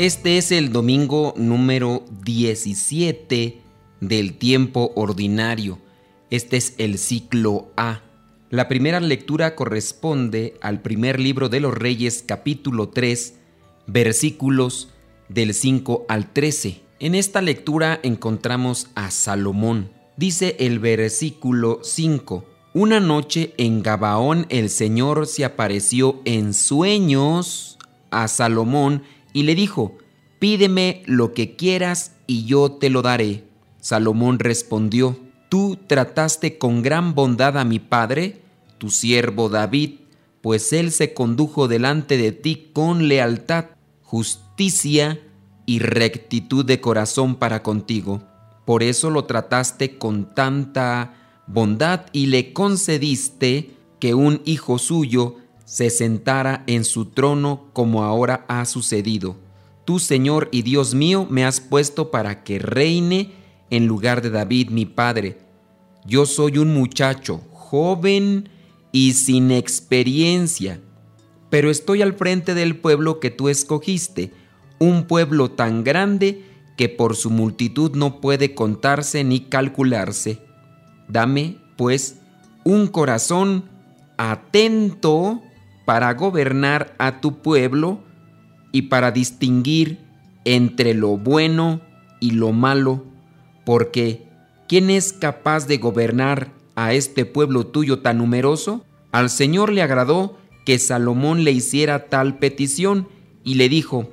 Este es el domingo número 17 del tiempo ordinario. Este es el ciclo A. La primera lectura corresponde al primer libro de los Reyes capítulo 3 versículos del 5 al 13. En esta lectura encontramos a Salomón. Dice el versículo 5. Una noche en Gabaón el Señor se apareció en sueños a Salomón y le dijo, pídeme lo que quieras y yo te lo daré. Salomón respondió, tú trataste con gran bondad a mi padre, tu siervo David, pues él se condujo delante de ti con lealtad, justicia y rectitud de corazón para contigo. Por eso lo trataste con tanta bondad y le concediste que un hijo suyo se sentara en su trono como ahora ha sucedido. Tú, Señor y Dios mío, me has puesto para que reine en lugar de David mi padre. Yo soy un muchacho, joven y sin experiencia, pero estoy al frente del pueblo que tú escogiste, un pueblo tan grande que por su multitud no puede contarse ni calcularse. Dame, pues, un corazón atento para gobernar a tu pueblo y para distinguir entre lo bueno y lo malo, porque ¿quién es capaz de gobernar a este pueblo tuyo tan numeroso? Al Señor le agradó que Salomón le hiciera tal petición y le dijo,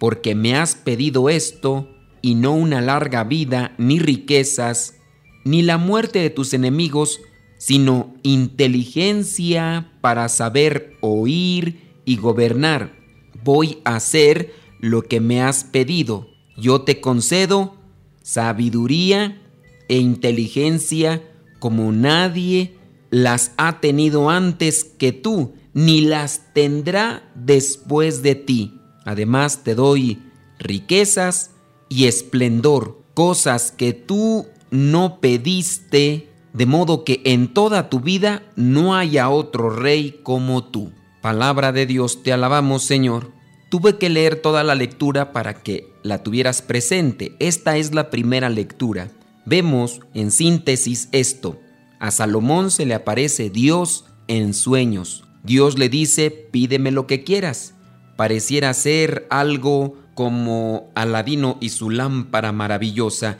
porque me has pedido esto y no una larga vida, ni riquezas, ni la muerte de tus enemigos, sino inteligencia para saber oír y gobernar. Voy a hacer lo que me has pedido. Yo te concedo sabiduría e inteligencia como nadie las ha tenido antes que tú, ni las tendrá después de ti. Además te doy riquezas y esplendor, cosas que tú no pediste de modo que en toda tu vida no haya otro rey como tú. Palabra de Dios, te alabamos Señor. Tuve que leer toda la lectura para que la tuvieras presente. Esta es la primera lectura. Vemos en síntesis esto. A Salomón se le aparece Dios en sueños. Dios le dice, pídeme lo que quieras. Pareciera ser algo como Aladino y su lámpara maravillosa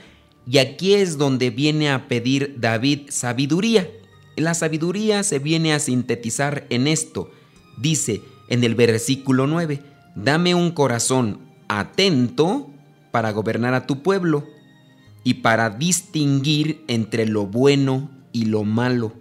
y aquí es donde viene a pedir David sabiduría. La sabiduría se viene a sintetizar en esto. Dice en el versículo 9, dame un corazón atento para gobernar a tu pueblo y para distinguir entre lo bueno y lo malo.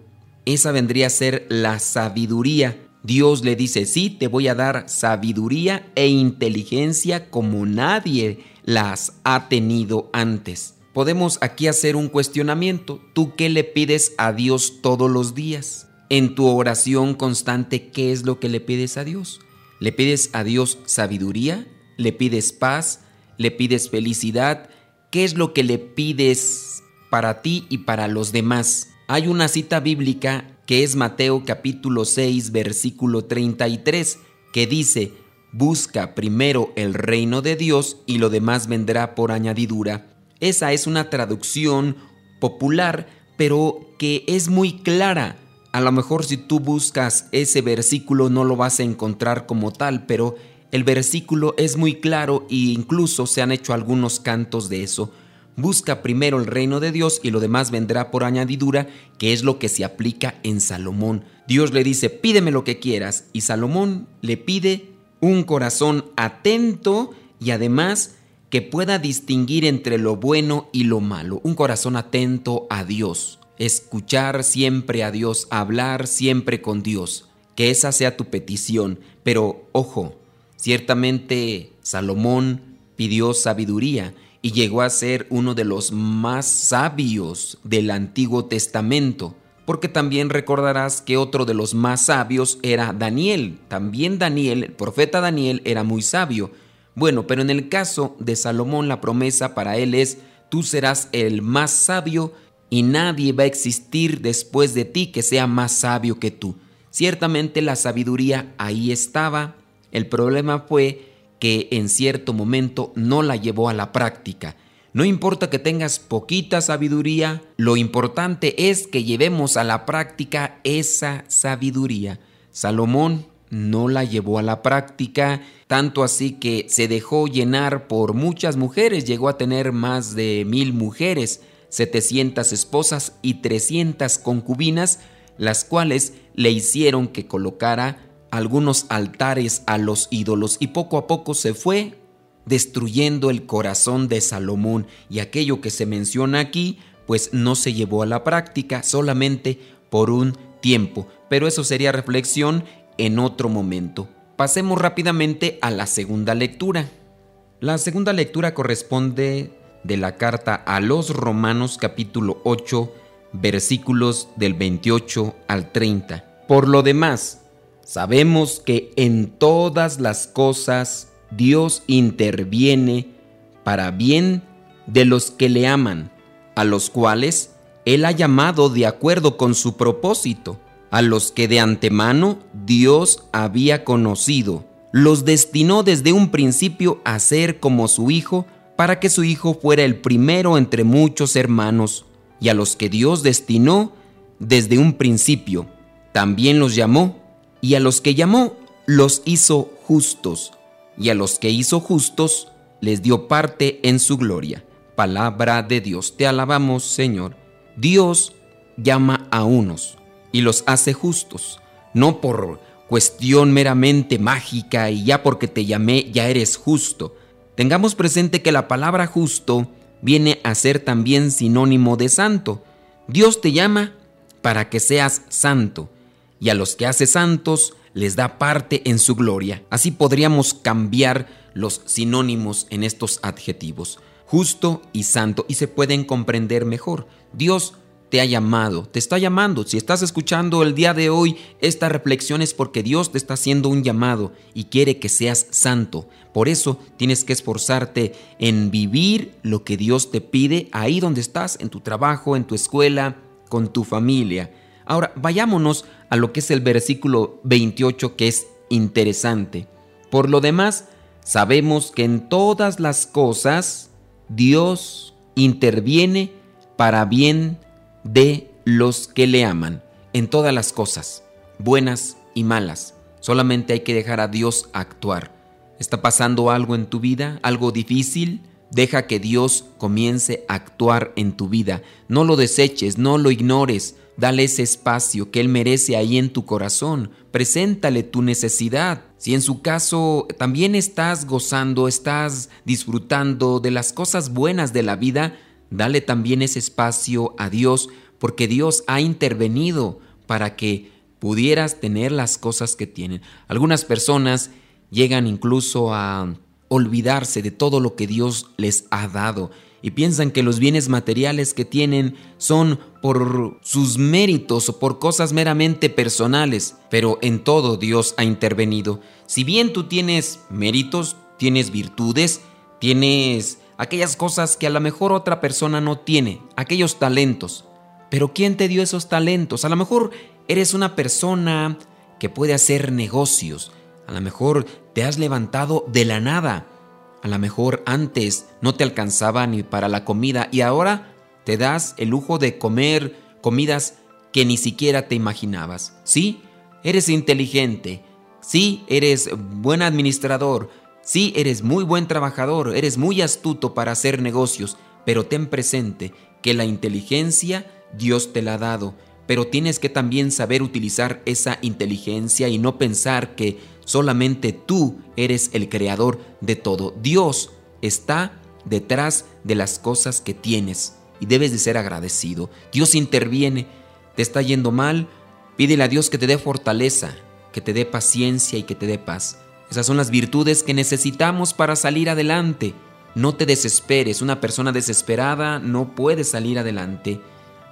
Esa vendría a ser la sabiduría. Dios le dice, sí, te voy a dar sabiduría e inteligencia como nadie las ha tenido antes podemos aquí hacer un cuestionamiento. ¿Tú qué le pides a Dios todos los días? En tu oración constante, ¿qué es lo que le pides a Dios? ¿Le pides a Dios sabiduría? ¿Le pides paz? ¿Le pides felicidad? ¿Qué es lo que le pides para ti y para los demás? Hay una cita bíblica que es Mateo capítulo 6 versículo 33 que dice, Busca primero el reino de Dios y lo demás vendrá por añadidura. Esa es una traducción popular, pero que es muy clara. A lo mejor si tú buscas ese versículo no lo vas a encontrar como tal, pero el versículo es muy claro e incluso se han hecho algunos cantos de eso. Busca primero el reino de Dios y lo demás vendrá por añadidura, que es lo que se aplica en Salomón. Dios le dice, pídeme lo que quieras, y Salomón le pide un corazón atento y además que pueda distinguir entre lo bueno y lo malo, un corazón atento a Dios, escuchar siempre a Dios, hablar siempre con Dios, que esa sea tu petición. Pero ojo, ciertamente Salomón pidió sabiduría y llegó a ser uno de los más sabios del Antiguo Testamento, porque también recordarás que otro de los más sabios era Daniel. También Daniel, el profeta Daniel, era muy sabio. Bueno, pero en el caso de Salomón la promesa para él es, tú serás el más sabio y nadie va a existir después de ti que sea más sabio que tú. Ciertamente la sabiduría ahí estaba, el problema fue que en cierto momento no la llevó a la práctica. No importa que tengas poquita sabiduría, lo importante es que llevemos a la práctica esa sabiduría. Salomón no la llevó a la práctica, tanto así que se dejó llenar por muchas mujeres, llegó a tener más de mil mujeres, 700 esposas y 300 concubinas, las cuales le hicieron que colocara algunos altares a los ídolos y poco a poco se fue destruyendo el corazón de Salomón. Y aquello que se menciona aquí pues no se llevó a la práctica solamente por un tiempo, pero eso sería reflexión en otro momento. Pasemos rápidamente a la segunda lectura. La segunda lectura corresponde de la carta a los Romanos capítulo 8 versículos del 28 al 30. Por lo demás, Sabemos que en todas las cosas Dios interviene para bien de los que le aman, a los cuales Él ha llamado de acuerdo con su propósito, a los que de antemano Dios había conocido. Los destinó desde un principio a ser como su Hijo, para que su Hijo fuera el primero entre muchos hermanos, y a los que Dios destinó desde un principio, también los llamó y a los que llamó los hizo justos, y a los que hizo justos les dio parte en su gloria. Palabra de Dios, te alabamos Señor. Dios llama a unos y los hace justos, no por cuestión meramente mágica y ya porque te llamé ya eres justo. Tengamos presente que la palabra justo viene a ser también sinónimo de santo. Dios te llama para que seas santo y a los que hace santos les da parte en su gloria. Así podríamos cambiar los sinónimos en estos adjetivos, justo y santo, y se pueden comprender mejor. Dios te ha llamado, te está llamando. Si estás escuchando el día de hoy esta reflexión es porque Dios te está haciendo un llamado y quiere que seas santo. Por eso tienes que esforzarte en vivir lo que Dios te pide ahí donde estás, en tu trabajo, en tu escuela, con tu familia. Ahora, vayámonos a lo que es el versículo 28 que es interesante. Por lo demás, sabemos que en todas las cosas Dios interviene para bien de los que le aman. En todas las cosas, buenas y malas. Solamente hay que dejar a Dios actuar. ¿Está pasando algo en tu vida? ¿Algo difícil? Deja que Dios comience a actuar en tu vida. No lo deseches, no lo ignores. Dale ese espacio que Él merece ahí en tu corazón. Preséntale tu necesidad. Si en su caso también estás gozando, estás disfrutando de las cosas buenas de la vida, dale también ese espacio a Dios, porque Dios ha intervenido para que pudieras tener las cosas que tienen. Algunas personas llegan incluso a olvidarse de todo lo que Dios les ha dado y piensan que los bienes materiales que tienen son por sus méritos o por cosas meramente personales, pero en todo Dios ha intervenido. Si bien tú tienes méritos, tienes virtudes, tienes aquellas cosas que a lo mejor otra persona no tiene, aquellos talentos, pero ¿quién te dio esos talentos? A lo mejor eres una persona que puede hacer negocios, a lo mejor te has levantado de la nada. A lo mejor antes no te alcanzaba ni para la comida y ahora te das el lujo de comer comidas que ni siquiera te imaginabas. Sí, eres inteligente. Sí, eres buen administrador. Sí, eres muy buen trabajador. Eres muy astuto para hacer negocios. Pero ten presente que la inteligencia Dios te la ha dado pero tienes que también saber utilizar esa inteligencia y no pensar que solamente tú eres el creador de todo. Dios está detrás de las cosas que tienes y debes de ser agradecido. Dios interviene, te está yendo mal, pídele a Dios que te dé fortaleza, que te dé paciencia y que te dé paz. Esas son las virtudes que necesitamos para salir adelante. No te desesperes, una persona desesperada no puede salir adelante.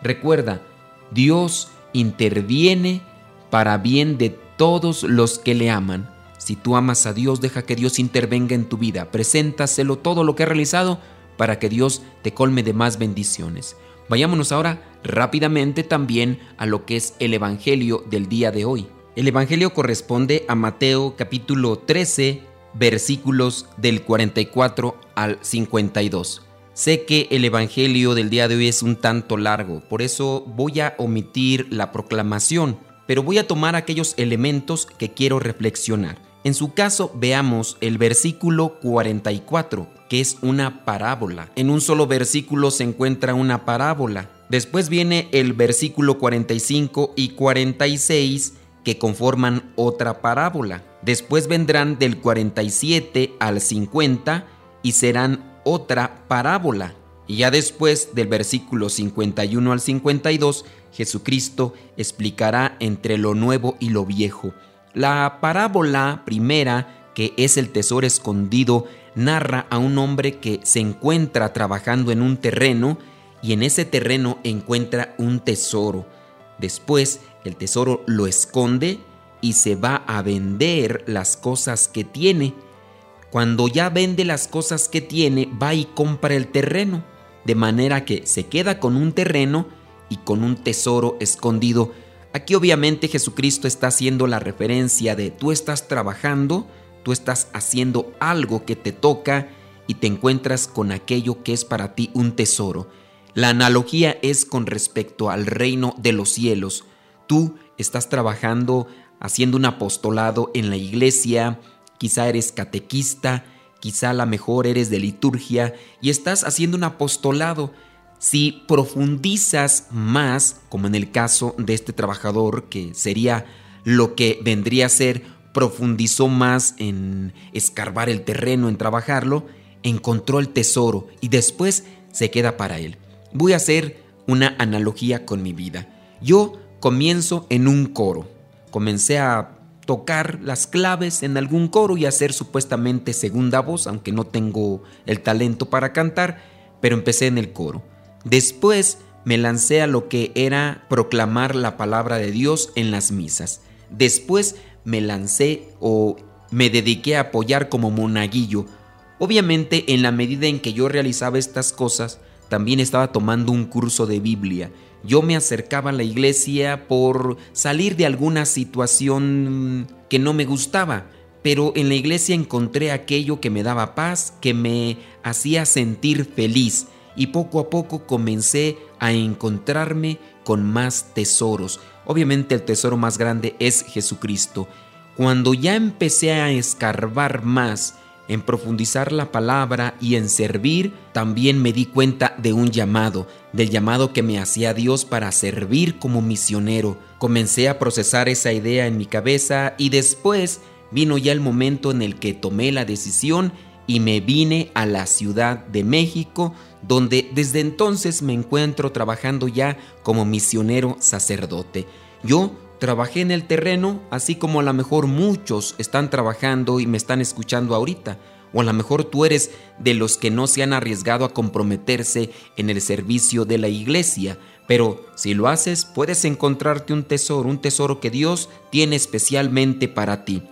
Recuerda, Dios interviene para bien de todos los que le aman. Si tú amas a Dios, deja que Dios intervenga en tu vida. Preséntaselo todo lo que ha realizado para que Dios te colme de más bendiciones. Vayámonos ahora rápidamente también a lo que es el Evangelio del día de hoy. El Evangelio corresponde a Mateo capítulo 13, versículos del 44 al 52. Sé que el Evangelio del día de hoy es un tanto largo, por eso voy a omitir la proclamación, pero voy a tomar aquellos elementos que quiero reflexionar. En su caso, veamos el versículo 44, que es una parábola. En un solo versículo se encuentra una parábola. Después viene el versículo 45 y 46 que conforman otra parábola. Después vendrán del 47 al 50 y serán otra parábola. Y ya después del versículo 51 al 52, Jesucristo explicará entre lo nuevo y lo viejo. La parábola primera, que es el tesoro escondido, narra a un hombre que se encuentra trabajando en un terreno y en ese terreno encuentra un tesoro. Después el tesoro lo esconde y se va a vender las cosas que tiene cuando ya vende las cosas que tiene, va y compra el terreno, de manera que se queda con un terreno y con un tesoro escondido. Aquí obviamente Jesucristo está haciendo la referencia de tú estás trabajando, tú estás haciendo algo que te toca y te encuentras con aquello que es para ti un tesoro. La analogía es con respecto al reino de los cielos. Tú estás trabajando, haciendo un apostolado en la iglesia, quizá eres catequista, quizá a lo mejor eres de liturgia y estás haciendo un apostolado. Si profundizas más, como en el caso de este trabajador, que sería lo que vendría a ser, profundizó más en escarbar el terreno, en trabajarlo, encontró el tesoro y después se queda para él. Voy a hacer una analogía con mi vida. Yo comienzo en un coro. Comencé a tocar las claves en algún coro y hacer supuestamente segunda voz, aunque no tengo el talento para cantar, pero empecé en el coro. Después me lancé a lo que era proclamar la palabra de Dios en las misas. Después me lancé o me dediqué a apoyar como monaguillo. Obviamente en la medida en que yo realizaba estas cosas, también estaba tomando un curso de Biblia yo me acercaba a la iglesia por salir de alguna situación que no me gustaba, pero en la iglesia encontré aquello que me daba paz, que me hacía sentir feliz y poco a poco comencé a encontrarme con más tesoros. Obviamente el tesoro más grande es Jesucristo. Cuando ya empecé a escarbar más, en profundizar la palabra y en servir, también me di cuenta de un llamado, del llamado que me hacía Dios para servir como misionero. Comencé a procesar esa idea en mi cabeza y después vino ya el momento en el que tomé la decisión y me vine a la Ciudad de México, donde desde entonces me encuentro trabajando ya como misionero sacerdote. Yo Trabajé en el terreno, así como a lo mejor muchos están trabajando y me están escuchando ahorita. O a lo mejor tú eres de los que no se han arriesgado a comprometerse en el servicio de la iglesia. Pero si lo haces, puedes encontrarte un tesoro, un tesoro que Dios tiene especialmente para ti.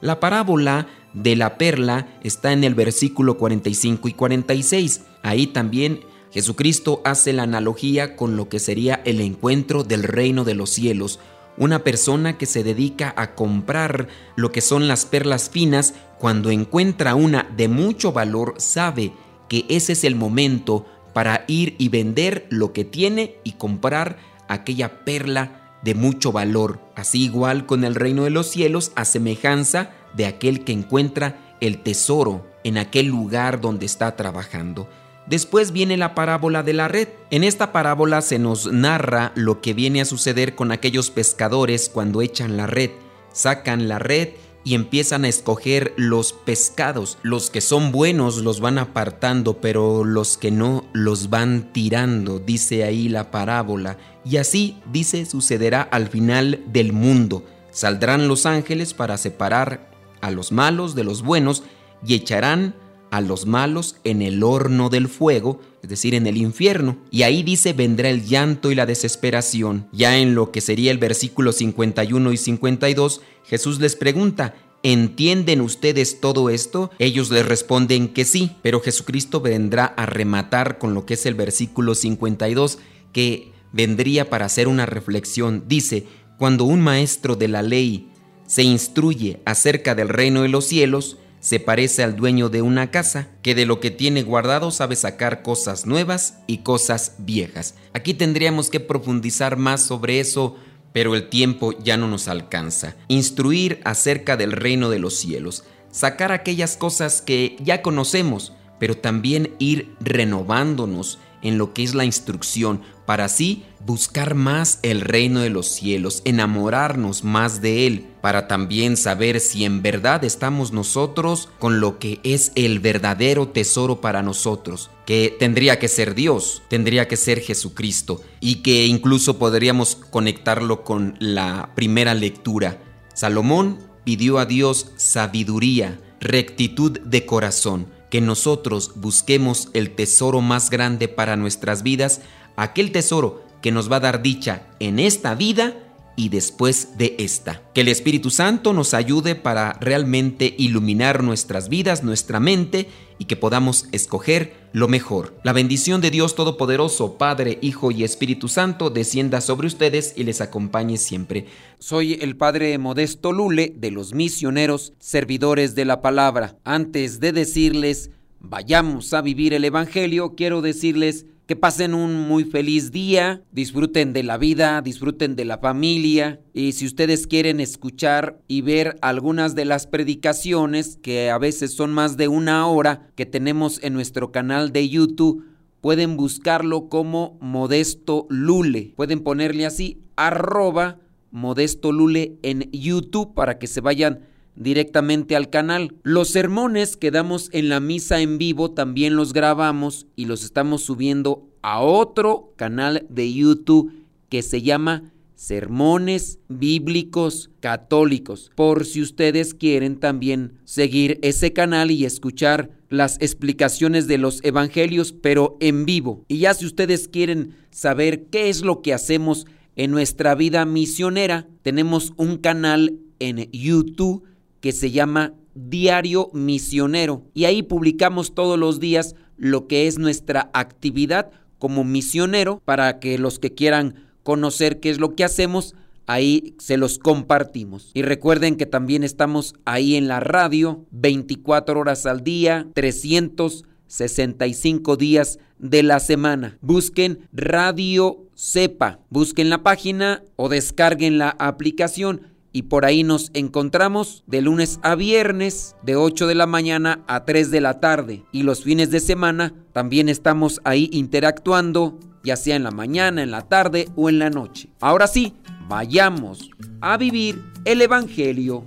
La parábola de la perla está en el versículo 45 y 46. Ahí también Jesucristo hace la analogía con lo que sería el encuentro del reino de los cielos una persona que se dedica a comprar lo que son las perlas finas, cuando encuentra una de mucho valor, sabe que ese es el momento para ir y vender lo que tiene y comprar aquella perla de mucho valor. Así igual con el reino de los cielos, a semejanza de aquel que encuentra el tesoro en aquel lugar donde está trabajando. Después viene la parábola de la red. En esta parábola se nos narra lo que viene a suceder con aquellos pescadores cuando echan la red. Sacan la red y empiezan a escoger los pescados. Los que son buenos los van apartando, pero los que no los van tirando, dice ahí la parábola. Y así, dice, sucederá al final del mundo. Saldrán los ángeles para separar a los malos de los buenos y echarán a los malos en el horno del fuego, es decir, en el infierno. Y ahí dice vendrá el llanto y la desesperación. Ya en lo que sería el versículo 51 y 52, Jesús les pregunta, ¿Entienden ustedes todo esto? Ellos les responden que sí, pero Jesucristo vendrá a rematar con lo que es el versículo 52, que vendría para hacer una reflexión. Dice, cuando un maestro de la ley se instruye acerca del reino de los cielos, se parece al dueño de una casa, que de lo que tiene guardado sabe sacar cosas nuevas y cosas viejas. Aquí tendríamos que profundizar más sobre eso, pero el tiempo ya no nos alcanza. Instruir acerca del reino de los cielos, sacar aquellas cosas que ya conocemos, pero también ir renovándonos en lo que es la instrucción, para así buscar más el reino de los cielos, enamorarnos más de Él, para también saber si en verdad estamos nosotros con lo que es el verdadero tesoro para nosotros, que tendría que ser Dios, tendría que ser Jesucristo, y que incluso podríamos conectarlo con la primera lectura. Salomón pidió a Dios sabiduría, rectitud de corazón, que nosotros busquemos el tesoro más grande para nuestras vidas, aquel tesoro que nos va a dar dicha en esta vida y después de esta. Que el Espíritu Santo nos ayude para realmente iluminar nuestras vidas, nuestra mente y que podamos escoger lo mejor. La bendición de Dios Todopoderoso, Padre, Hijo y Espíritu Santo, descienda sobre ustedes y les acompañe siempre. Soy el Padre Modesto Lule de los misioneros servidores de la palabra. Antes de decirles, vayamos a vivir el Evangelio, quiero decirles que pasen un muy feliz día, disfruten de la vida, disfruten de la familia y si ustedes quieren escuchar y ver algunas de las predicaciones que a veces son más de una hora que tenemos en nuestro canal de YouTube, pueden buscarlo como Modesto Lule. Pueden ponerle así arroba Modesto Lule en YouTube para que se vayan directamente al canal. Los sermones que damos en la misa en vivo también los grabamos y los estamos subiendo a otro canal de YouTube que se llama Sermones Bíblicos Católicos. Por si ustedes quieren también seguir ese canal y escuchar las explicaciones de los evangelios, pero en vivo. Y ya si ustedes quieren saber qué es lo que hacemos en nuestra vida misionera, tenemos un canal en YouTube que se llama Diario Misionero y ahí publicamos todos los días lo que es nuestra actividad como misionero para que los que quieran conocer qué es lo que hacemos, ahí se los compartimos. Y recuerden que también estamos ahí en la radio 24 horas al día, 365 días de la semana. Busquen Radio Cepa, busquen la página o descarguen la aplicación y por ahí nos encontramos de lunes a viernes de 8 de la mañana a 3 de la tarde y los fines de semana también estamos ahí interactuando ya sea en la mañana, en la tarde o en la noche. Ahora sí, vayamos a vivir el Evangelio.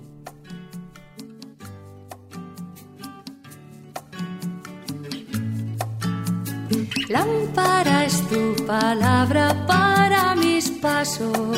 Lámpara es tu palabra para mis pasos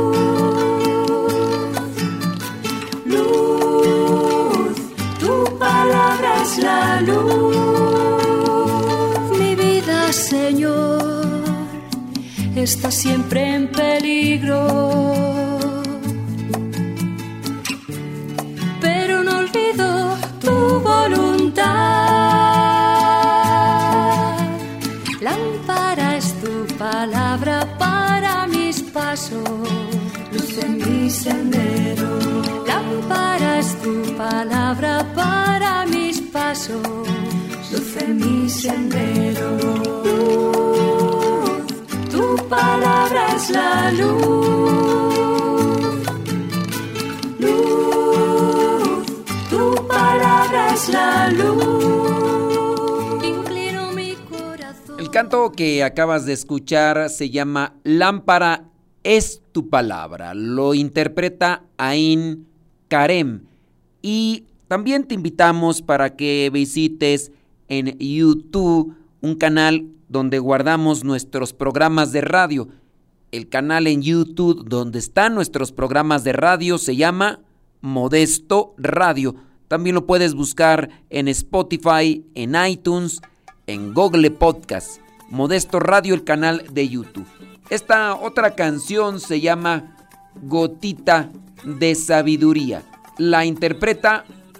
das la luz, mi vida, Señor, está siempre en peligro. Pero no olvido tu voluntad. Lámpara es tu palabra para mis pasos, luz en mi sendero. Lámpara es tu palabra para Luz, tu palabra es la luz. Luz, tu palabra es la luz. Inclino mi corazón. El canto que acabas de escuchar se llama Lámpara es tu palabra. Lo interpreta Ain Karem. Y también te invitamos para que visites en YouTube un canal donde guardamos nuestros programas de radio. El canal en YouTube donde están nuestros programas de radio se llama Modesto Radio. También lo puedes buscar en Spotify, en iTunes, en Google Podcast. Modesto Radio, el canal de YouTube. Esta otra canción se llama Gotita de Sabiduría. La interpreta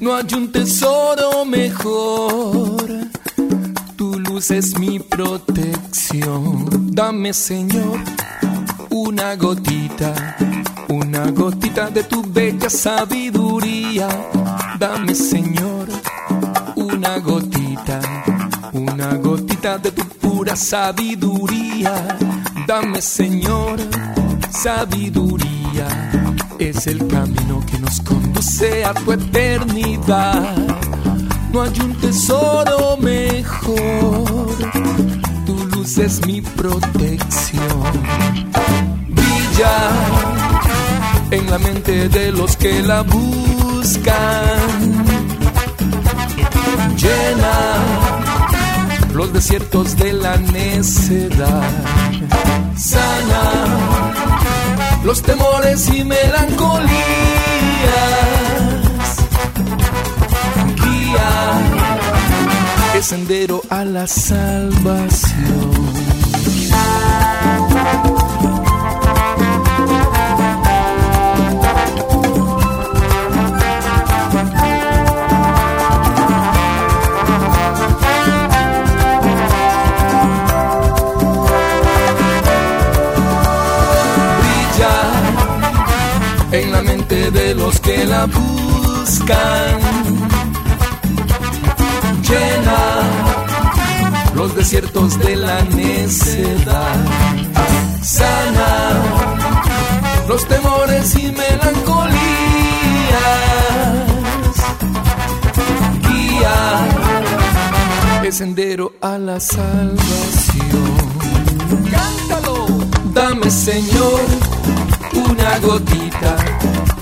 No hay un tesoro mejor tu luz es mi protección. Dame, Señor, una gotita, una gotita de tu bella sabiduría. Dame, Señor, una gotita, una gotita de tu pura sabiduría. Dame, Señor, sabiduría. Es el camino que nos conduce a tu eternidad. No hay un tesoro mejor. Tu luz es mi protección. Brilla en la mente de los que la buscan. Llena los desiertos de la necedad. Sana los temores y melancolías guía el sendero a la salvación. Los que la buscan. Llena los desiertos de la necedad, sana los temores y melancolías, guía el sendero a la salvación. Cántalo, dame Señor una gotita,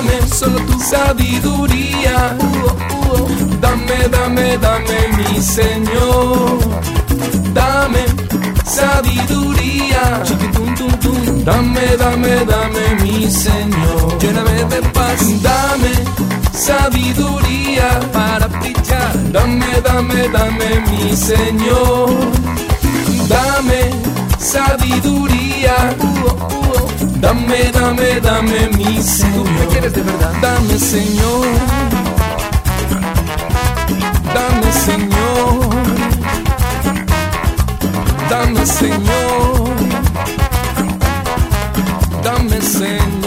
dame solo tu sabiduría. Dame, dame, dame, mi Señor. Dame sabiduría. Dame, dame, dame, mi Señor. Lléname de paz. Dame sabiduría para brillar. Dame, dame, dame, mi Señor. Dame sabiduría. Dame, dame, dame, mi Señor. ¿Me quieres de verdad? Dame, Señor. Dame, Señor. Dame, Señor. Dame, Señor.